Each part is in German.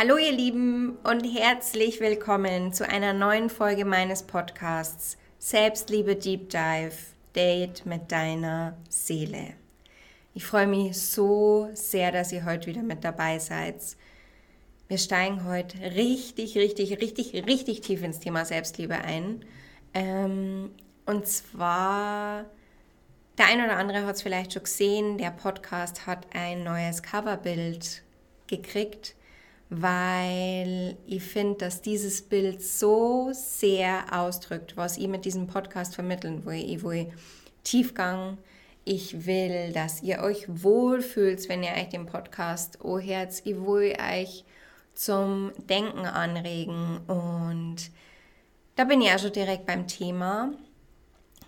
Hallo ihr Lieben und herzlich willkommen zu einer neuen Folge meines Podcasts Selbstliebe Deep Dive Date mit deiner Seele. Ich freue mich so sehr, dass ihr heute wieder mit dabei seid. Wir steigen heute richtig, richtig, richtig, richtig tief ins Thema Selbstliebe ein. Ähm, und zwar, der ein oder andere hat es vielleicht schon gesehen, der Podcast hat ein neues Coverbild gekriegt weil ich finde, dass dieses Bild so sehr ausdrückt, was ich mit diesem Podcast vermitteln will. Ich will Tiefgang. Ich will, dass ihr euch wohlfühlt, wenn ihr euch den Podcast anhört. Ich will euch zum Denken anregen. Und da bin ich auch schon direkt beim Thema.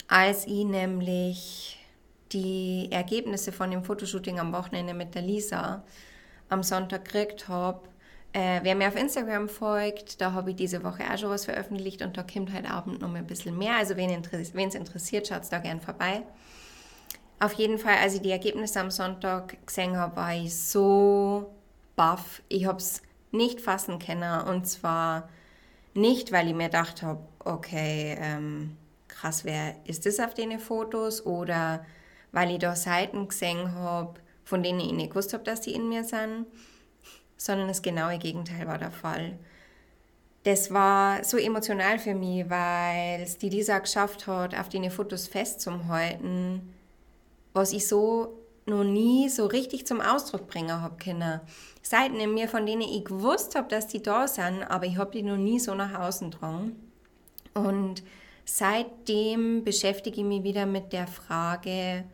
Als ich nämlich die Ergebnisse von dem Fotoshooting am Wochenende mit der Lisa am Sonntag gekriegt habe, äh, wer mir auf Instagram folgt, da habe ich diese Woche auch schon was veröffentlicht und da kommt heute Abend noch ein bisschen mehr. Also wen es interessiert, schaut da gern vorbei. Auf jeden Fall, als ich die Ergebnisse am Sonntag gesehen habe, war ich so baff. Ich habe es nicht fassen können und zwar nicht, weil ich mir gedacht habe, okay, ähm, krass, wer ist das auf den Fotos oder weil ich da Seiten gesehen habe, von denen ich nicht gewusst habe, dass die in mir sind sondern das genaue Gegenteil war der Fall. Das war so emotional für mich, weil es die Lisa geschafft hat, auf die Fotos festzuhalten, was ich so noch nie so richtig zum Ausdruck bringen habe können. Seiten in mir, von denen ich gewusst habe, dass die da sind, aber ich habe die noch nie so nach außen getragen. Und seitdem beschäftige ich mich wieder mit der Frage,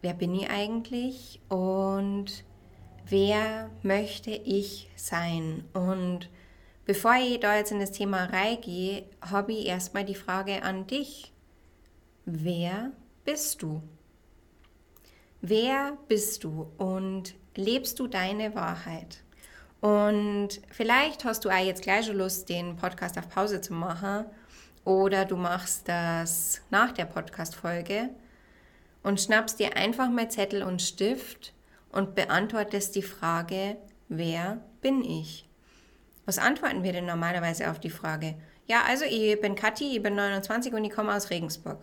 wer bin ich eigentlich und wer möchte ich sein? Und bevor ich da jetzt in das Thema reingehe, habe ich erstmal die Frage an dich. Wer bist du? Wer bist du und lebst du deine Wahrheit? Und vielleicht hast du auch jetzt gleich schon Lust, den Podcast auf Pause zu machen oder du machst das nach der Podcast-Folge und schnappst dir einfach mal Zettel und Stift und beantwortest die Frage, wer bin ich? Was antworten wir denn normalerweise auf die Frage? Ja, also ich bin Kathi, ich bin 29 und ich komme aus Regensburg.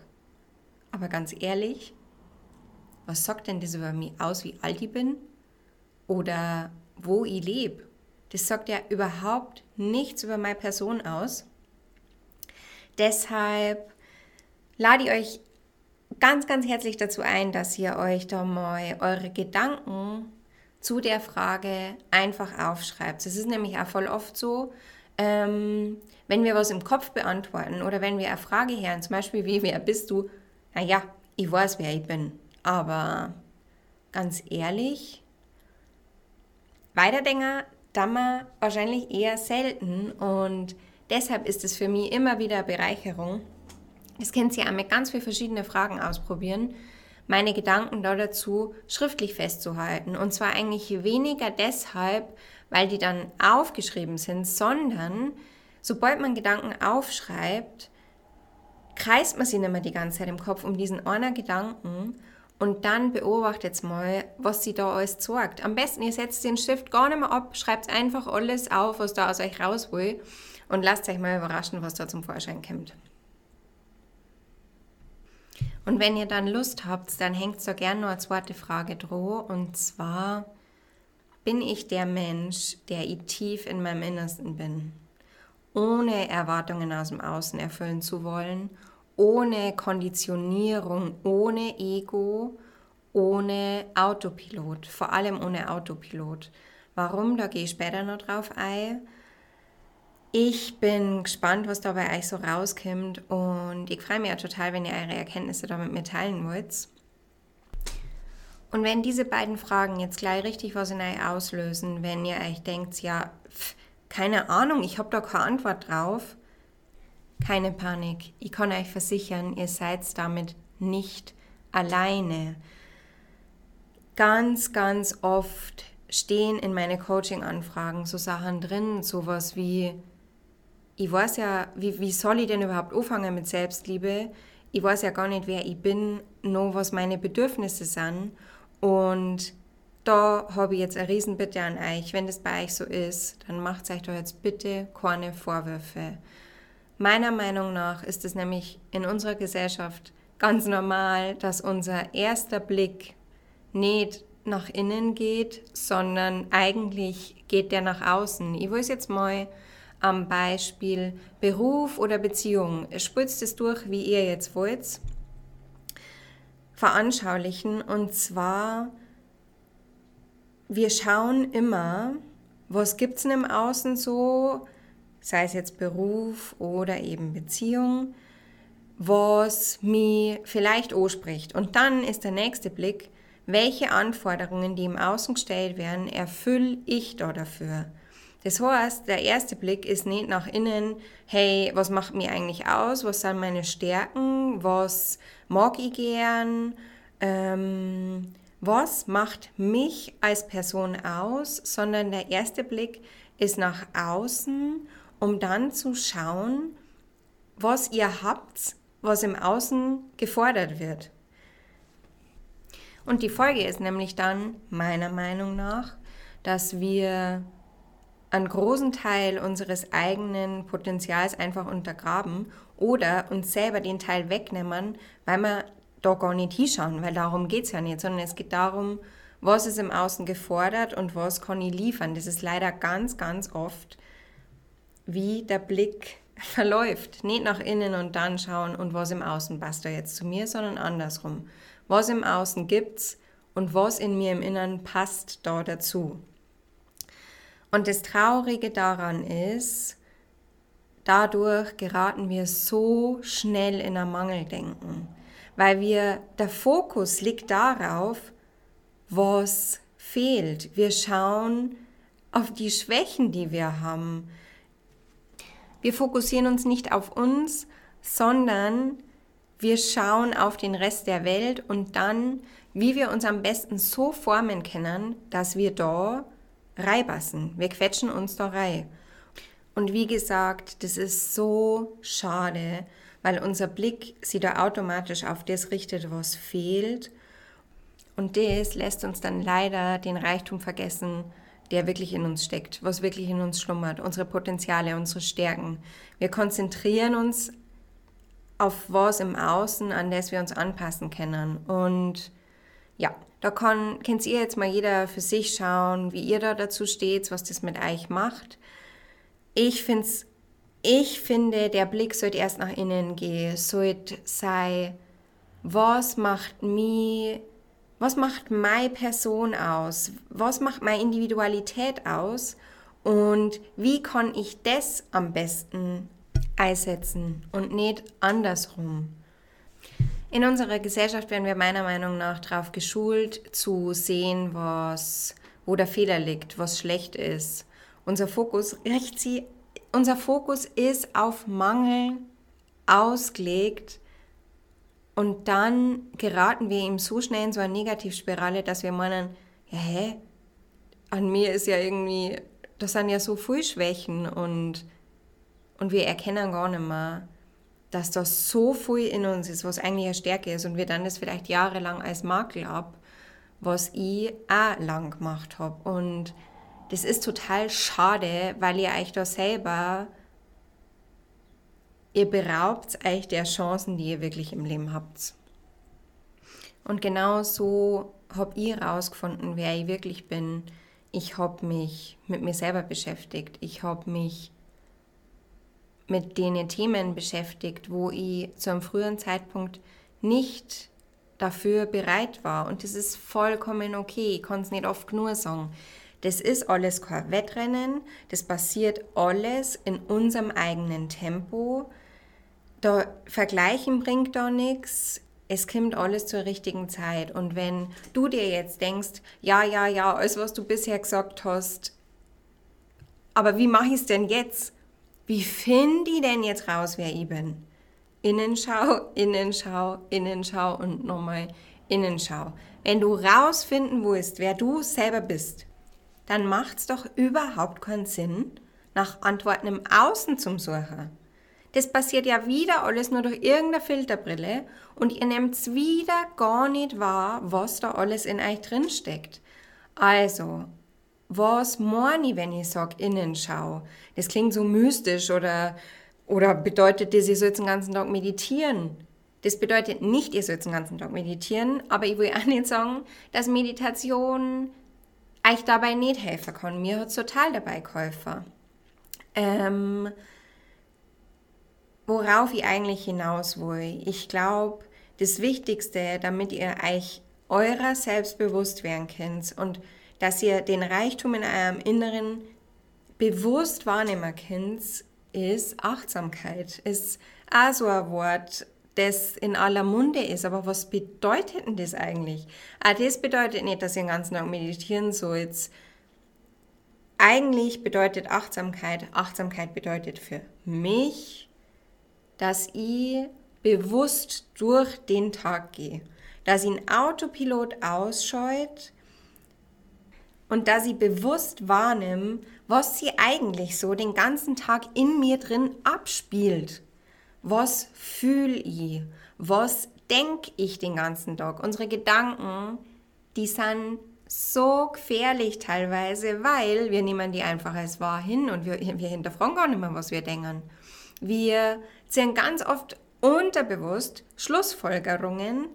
Aber ganz ehrlich, was sagt denn das über mich aus, wie alt ich bin? Oder wo ich lebe? Das sagt ja überhaupt nichts über meine Person aus. Deshalb lade ich euch ganz, ganz herzlich dazu ein, dass ihr euch da mal eure Gedanken zu der Frage einfach aufschreibt. Es ist nämlich auch voll oft so, ähm, wenn wir was im Kopf beantworten oder wenn wir eine Frage hören, zum Beispiel, wie, wer bist du? Naja, ich weiß, wer ich bin. Aber ganz ehrlich, weiterdenken dann wahrscheinlich eher selten und deshalb ist es für mich immer wieder eine Bereicherung, das könnt ihr auch mit ganz vielen verschiedenen Fragen ausprobieren. Meine Gedanken da dazu schriftlich festzuhalten. Und zwar eigentlich weniger deshalb, weil die dann aufgeschrieben sind, sondern sobald man Gedanken aufschreibt, kreist man sie nicht mehr die ganze Zeit im Kopf um diesen einen Gedanken und dann beobachtet mal, was sie da alles sorgt. Am besten, ihr setzt den Stift gar nicht mehr ab, schreibt einfach alles auf, was da aus euch raus will und lasst euch mal überraschen, was da zum Vorschein kommt. Und wenn ihr dann Lust habt, dann hängt so gerne noch eine zweite Frage dran. Und zwar, bin ich der Mensch, der ich tief in meinem Innersten bin? Ohne Erwartungen aus dem Außen erfüllen zu wollen, ohne Konditionierung, ohne Ego, ohne Autopilot, vor allem ohne Autopilot. Warum? Da gehe ich später noch drauf ein. Ich bin gespannt, was da bei euch so rauskommt und ich freue mich ja total, wenn ihr eure Erkenntnisse da mit mir teilen wollt. Und wenn diese beiden Fragen jetzt gleich richtig was in euch auslösen, wenn ihr euch denkt, ja, pff, keine Ahnung, ich habe da keine Antwort drauf, keine Panik. Ich kann euch versichern, ihr seid damit nicht alleine. Ganz, ganz oft stehen in meine Coaching-Anfragen so Sachen drin, sowas wie, ich weiß ja, wie, wie soll ich denn überhaupt anfangen mit Selbstliebe? Ich weiß ja gar nicht, wer ich bin, nur was meine Bedürfnisse sind. Und da habe ich jetzt eine Riesenbitte an euch. Wenn das bei euch so ist, dann macht euch doch jetzt bitte keine Vorwürfe. Meiner Meinung nach ist es nämlich in unserer Gesellschaft ganz normal, dass unser erster Blick nicht nach innen geht, sondern eigentlich geht der nach außen. Ich will es jetzt mal am Beispiel Beruf oder Beziehung, spitzt es durch, wie ihr jetzt wollt, veranschaulichen. Und zwar, wir schauen immer, was gibt es denn im Außen so, sei es jetzt Beruf oder eben Beziehung, was mir vielleicht anspricht. Und dann ist der nächste Blick, welche Anforderungen, die im Außen gestellt werden, erfülle ich da dafür? Das heißt, der erste Blick ist nicht nach innen, hey, was macht mir eigentlich aus? Was sind meine Stärken? Was mag ich gern? Ähm, was macht mich als Person aus? Sondern der erste Blick ist nach außen um dann zu schauen, was ihr habt, was im Außen gefordert wird. Und die Folge ist nämlich dann, meiner Meinung nach, dass wir einen großen Teil unseres eigenen Potenzials einfach untergraben oder uns selber den Teil wegnehmen, weil wir da gar nicht hinschauen, weil darum geht es ja nicht, sondern es geht darum, was ist im Außen gefordert und was kann ich liefern. Das ist leider ganz, ganz oft wie der Blick verläuft. Nicht nach innen und dann schauen und was im Außen passt da jetzt zu mir, sondern andersrum. Was im Außen gibt's und was in mir im Inneren passt da dazu. Und das Traurige daran ist, dadurch geraten wir so schnell in ein Mangeldenken, weil wir, der Fokus liegt darauf, was fehlt. Wir schauen auf die Schwächen, die wir haben. Wir fokussieren uns nicht auf uns, sondern wir schauen auf den Rest der Welt und dann, wie wir uns am besten so formen können, dass wir da reinpassen. Wir quetschen uns da rein. Und wie gesagt, das ist so schade, weil unser Blick sich da automatisch auf das richtet, was fehlt. Und das lässt uns dann leider den Reichtum vergessen, der wirklich in uns steckt, was wirklich in uns schlummert, unsere Potenziale, unsere Stärken. Wir konzentrieren uns auf was im Außen, an das wir uns anpassen können. Und ja, da kann, könnt ihr jetzt mal jeder für sich schauen, wie ihr da dazu steht, was das mit euch macht. Ich finde ich finde, der Blick sollte erst nach innen gehen, sollte sei, was macht mich was macht meine Person aus? Was macht meine Individualität aus? Und wie kann ich das am besten einsetzen und nicht andersrum? In unserer Gesellschaft werden wir meiner Meinung nach darauf geschult, zu sehen, was, wo der Fehler liegt, was schlecht ist. Unser Fokus, unser Fokus ist auf Mangel ausgelegt und dann geraten wir ihm so schnell in so eine Negativspirale, dass wir meinen, ja, hä? An mir ist ja irgendwie, das sind ja so viele Schwächen und, und wir erkennen gar nicht mehr, dass das so viel in uns ist, was eigentlich eine Stärke ist und wir dann das vielleicht jahrelang als Makel ab, was ich auch lang gemacht habe. Und das ist total schade, weil ihr euch da selber ihr beraubt euch der Chancen, die ihr wirklich im Leben habt. Und genau so habe ich herausgefunden, wer ich wirklich bin. Ich habe mich mit mir selber beschäftigt. Ich habe mich mit den Themen beschäftigt, wo ich zu einem früheren Zeitpunkt nicht dafür bereit war. Und das ist vollkommen okay. Ich kann es nicht oft genug sagen. Das ist alles kein Wettrennen. Das passiert alles in unserem eigenen Tempo. Da vergleichen bringt da nichts. Es kommt alles zur richtigen Zeit. Und wenn du dir jetzt denkst, ja, ja, ja, alles, was du bisher gesagt hast, aber wie mache ich es denn jetzt? Wie finde ich denn jetzt raus, wer ich bin? Innenschau, Innenschau, Innenschau und nochmal Innenschau. Wenn du rausfinden willst, wer du selber bist, dann macht es doch überhaupt keinen Sinn, nach Antworten im Außen zum Suchen. Das passiert ja wieder alles nur durch irgendeine Filterbrille und ihr nehmt wieder gar nicht wahr, was da alles in euch drin steckt. Also, was meine ich, wenn ich sage Innenschau? Das klingt so mystisch oder, oder bedeutet das, ihr sollt den ganzen Tag meditieren? Das bedeutet nicht, ihr sollt den ganzen Tag meditieren, aber ich will auch nicht sagen, dass Meditation euch dabei nicht helfen kann. Mir hat es total dabei geholfen. Ähm, worauf ich eigentlich hinaus will. Ich glaube, das Wichtigste, damit ihr euch eurer selbst bewusst werden könnt und dass ihr den Reichtum in eurem Inneren bewusst wahrnehmen könnt, ist Achtsamkeit. Ist auch so ein Wort, das in aller Munde ist. Aber was bedeutet denn das eigentlich? Ah, das bedeutet nicht, dass ihr den ganzen Tag meditieren sollt. Eigentlich bedeutet Achtsamkeit, Achtsamkeit bedeutet für mich, dass ich bewusst durch den Tag gehe, dass ich ein Autopilot ausscheut und dass ich bewusst wahrnehme, was sie eigentlich so den ganzen Tag in mir drin abspielt. Was fühle ich? Was denke ich den ganzen Tag? Unsere Gedanken, die sind so gefährlich teilweise, weil wir nehmen die einfach als wahr hin und wir, wir hinterfragen gar nicht mehr, was wir denken. Wir ziehen ganz oft unterbewusst Schlussfolgerungen,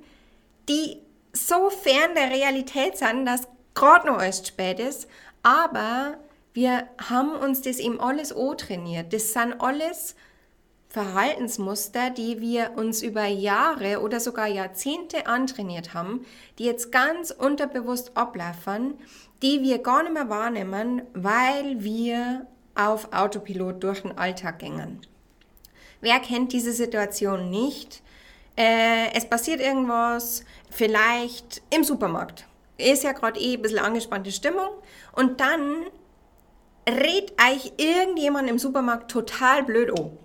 die so fern der Realität sind, dass gerade noch alles spät ist, aber wir haben uns das eben alles trainiert. Das sind alles Verhaltensmuster, die wir uns über Jahre oder sogar Jahrzehnte antrainiert haben, die jetzt ganz unterbewusst ablaufen, die wir gar nicht mehr wahrnehmen, weil wir auf Autopilot durch den Alltag gingen. Wer kennt diese Situation nicht? Äh, es passiert irgendwas, vielleicht im Supermarkt. Ist ja gerade eh ein bisschen angespannte Stimmung und dann redet euch irgendjemand im Supermarkt total blöd an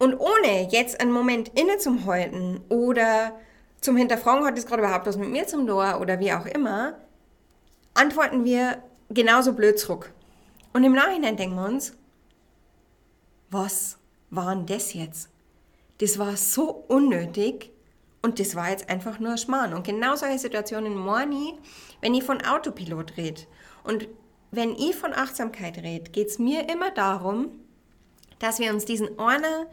und ohne jetzt einen Moment innezuhalten oder zum Hinterfragen, hat das gerade überhaupt was mit mir zum Tor oder wie auch immer, antworten wir genauso blöd zurück. Und im Nachhinein denken wir uns, was war denn das jetzt? Das war so unnötig und das war jetzt einfach nur Schmarrn. Und genau solche Situationen morgen, wenn ich von Autopilot rede. Und wenn ich von Achtsamkeit rede, geht es mir immer darum, dass wir uns diesen einen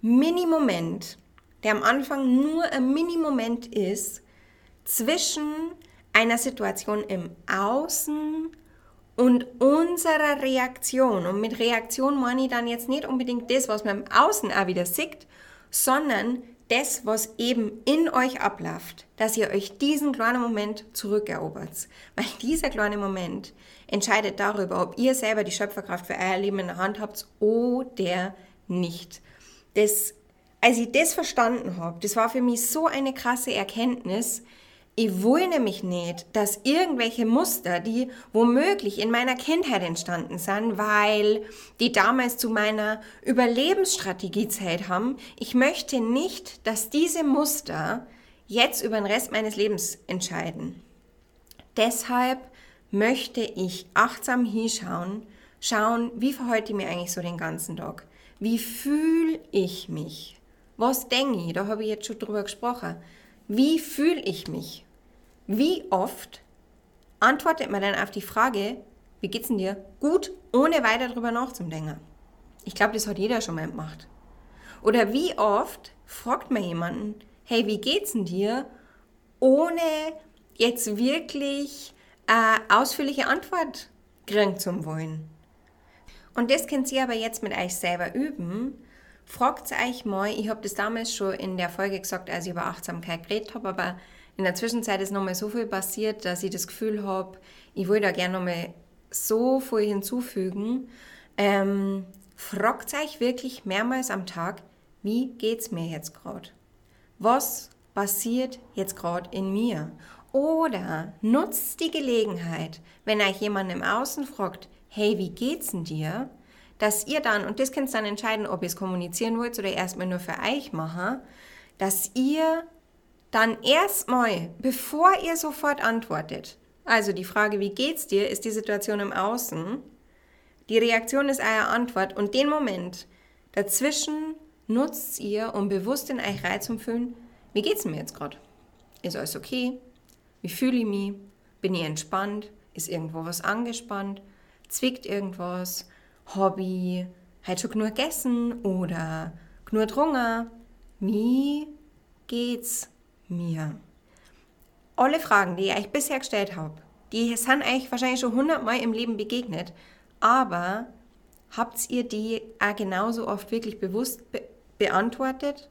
Mini-Moment, der am Anfang nur ein Mini-Moment ist, zwischen einer Situation im Außen und unserer Reaktion. Und mit Reaktion meine ich dann jetzt nicht unbedingt das, was man im Außen auch wieder sieht, sondern das, was eben in euch abläuft, dass ihr euch diesen kleinen Moment zurückerobert. Weil dieser kleine Moment entscheidet darüber, ob ihr selber die Schöpferkraft für euer Leben in der Hand habt oder nicht das, als ich das verstanden habe, das war für mich so eine krasse Erkenntnis. Ich will nämlich nicht, dass irgendwelche Muster, die womöglich in meiner Kindheit entstanden sind, weil die damals zu meiner Überlebensstrategie Zeit haben, ich möchte nicht, dass diese Muster jetzt über den Rest meines Lebens entscheiden. Deshalb möchte ich achtsam hinschauen, schauen, wie verhalte ich mir eigentlich so den ganzen Tag. Wie fühle ich mich? Was denke ich? Da habe ich jetzt schon drüber gesprochen. Wie fühle ich mich? Wie oft antwortet man dann auf die Frage, wie geht's denn dir? Gut, ohne weiter drüber nachzudenken. Ich glaube, das hat jeder schon mal gemacht. Oder wie oft fragt man jemanden, hey, wie geht's denn dir? Ohne jetzt wirklich eine ausführliche Antwort kriegen zu wollen. Und das könnt ihr aber jetzt mit euch selber üben. Fragt euch mal, ich habe das damals schon in der Folge gesagt, als ich über Achtsamkeit geredet habe, aber in der Zwischenzeit ist nochmal so viel passiert, dass ich das Gefühl habe, ich will da gerne nochmal so viel hinzufügen. Ähm, fragt euch wirklich mehrmals am Tag, wie geht es mir jetzt gerade? Was passiert jetzt gerade in mir? Oder nutzt die Gelegenheit, wenn euch jemand im Außen fragt, hey, wie geht's denn dir? Dass ihr dann, und das könnt ihr dann entscheiden, ob ihr es kommunizieren wollt oder erstmal nur für euch machen, dass ihr dann erstmal, bevor ihr sofort antwortet, also die Frage, wie geht's dir, ist die Situation im Außen, die Reaktion ist eure Antwort und den Moment dazwischen nutzt ihr, um bewusst in euch reinzufühlen, wie geht's mir jetzt gerade? Ist alles okay? Wie fühle ich mich? Bin ich entspannt? Ist irgendwo was angespannt? Zwickt irgendwas? Hobby? Halt schon nur gegessen oder nur drungen? Wie geht's mir? Alle Fragen, die ich euch bisher gestellt habe, die sind euch wahrscheinlich schon hundertmal im Leben begegnet, aber habt ihr die auch genauso oft wirklich bewusst be beantwortet?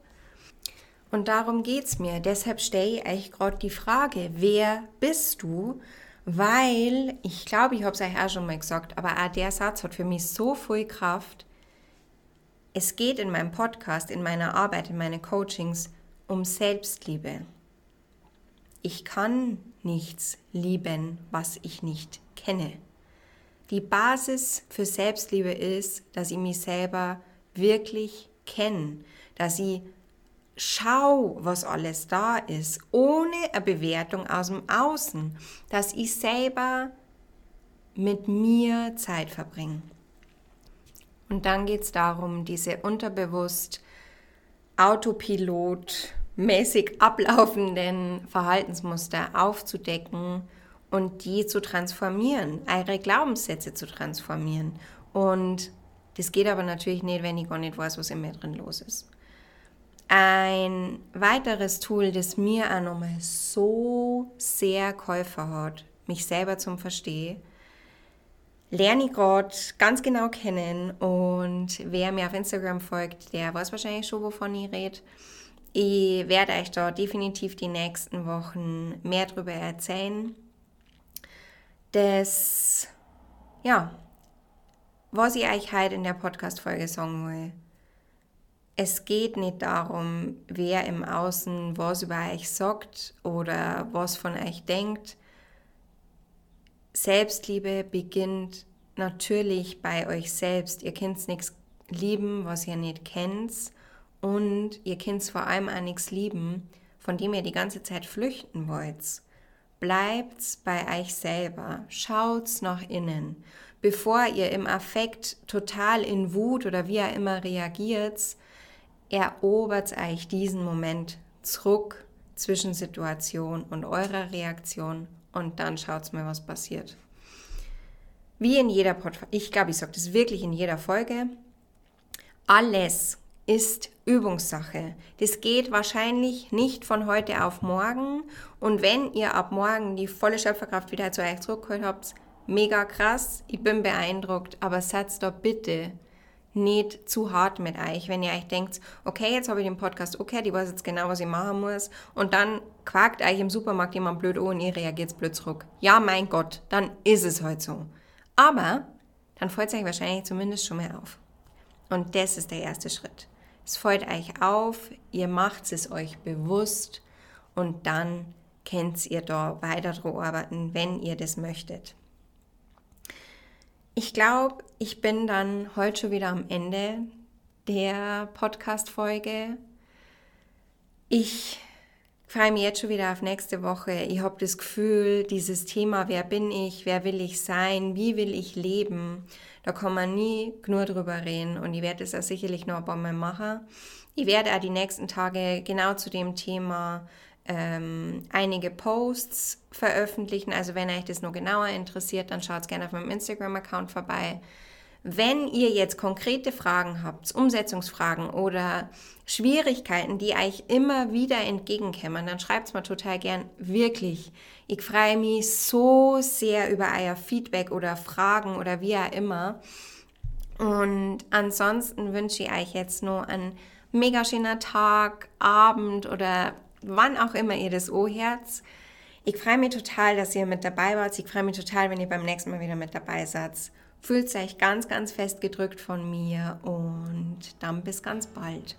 Und darum geht es mir. Deshalb stelle ich euch gerade die Frage, wer bist du? Weil, ich glaube, ich habe es euch auch schon mal gesagt, aber auch der Satz hat für mich so viel Kraft. Es geht in meinem Podcast, in meiner Arbeit, in meinen Coachings um Selbstliebe. Ich kann nichts lieben, was ich nicht kenne. Die Basis für Selbstliebe ist, dass ich mich selber wirklich kenne, dass ich schau, was alles da ist, ohne eine Bewertung aus dem Außen, dass ich selber mit mir Zeit verbringe. Und dann geht es darum, diese unterbewusst Autopilot mäßig ablaufenden Verhaltensmuster aufzudecken und die zu transformieren, eure Glaubenssätze zu transformieren. Und das geht aber natürlich nicht, wenn ich gar nicht weiß, was in mir drin los ist. Ein weiteres Tool, das mir auch nochmal so sehr Käufer hat, mich selber zum Verstehen, lerne ich gerade ganz genau kennen und wer mir auf Instagram folgt, der weiß wahrscheinlich schon, wovon ich rede. Ich werde euch da definitiv die nächsten Wochen mehr darüber erzählen. Das, ja, was ich euch heute in der Podcast-Folge sagen will. Es geht nicht darum, wer im Außen was über euch sagt oder was von euch denkt. Selbstliebe beginnt natürlich bei euch selbst. Ihr könnt nichts lieben, was ihr nicht kennt. Und ihr könnt vor allem auch nichts lieben, von dem ihr die ganze Zeit flüchten wollt. Bleibt bei euch selber. Schaut nach innen. Bevor ihr im Affekt total in Wut oder wie ihr immer reagiert, erobert euch diesen Moment zurück zwischen Situation und eurer Reaktion und dann schaut mal, was passiert. Wie in jeder Podcast, ich glaube, ich sage das wirklich in jeder Folge, alles ist Übungssache. Das geht wahrscheinlich nicht von heute auf morgen. Und wenn ihr ab morgen die volle Schöpferkraft wieder zu euch zurückgeholt habt, mega krass, ich bin beeindruckt, aber seid da bitte nicht zu hart mit euch, wenn ihr euch denkt, okay, jetzt habe ich den Podcast, okay, die weiß jetzt genau, was ich machen muss und dann quakt euch im Supermarkt jemand blöd an und ihr reagiert blöd zurück. Ja, mein Gott, dann ist es halt so. Aber dann fällt es euch wahrscheinlich zumindest schon mal auf. Und das ist der erste Schritt. Es fällt euch auf, ihr macht es euch bewusst und dann könnt ihr da weiter dran arbeiten, wenn ihr das möchtet. Ich glaube, ich bin dann heute schon wieder am Ende der Podcast-Folge. Ich freue mich jetzt schon wieder auf nächste Woche. Ich habe das Gefühl, dieses Thema, wer bin ich, wer will ich sein, wie will ich leben, da kann man nie nur drüber reden und ich werde es auch sicherlich noch ein paar Mal machen. Ich werde auch die nächsten Tage genau zu dem Thema ähm, einige Posts veröffentlichen. Also wenn euch das noch genauer interessiert, dann schaut gerne auf meinem Instagram-Account vorbei. Wenn ihr jetzt konkrete Fragen habt, Umsetzungsfragen oder Schwierigkeiten, die euch immer wieder entgegenkommen, dann schreibt es mir total gern. Wirklich. Ich freue mich so sehr über euer Feedback oder Fragen oder wie auch immer. Und ansonsten wünsche ich euch jetzt nur einen mega schöner Tag, Abend oder wann auch immer ihr das O-Herz. Ich freue mich total, dass ihr mit dabei wart. Ich freue mich total, wenn ihr beim nächsten Mal wieder mit dabei seid. Fühlt euch ganz, ganz fest gedrückt von mir und dann bis ganz bald.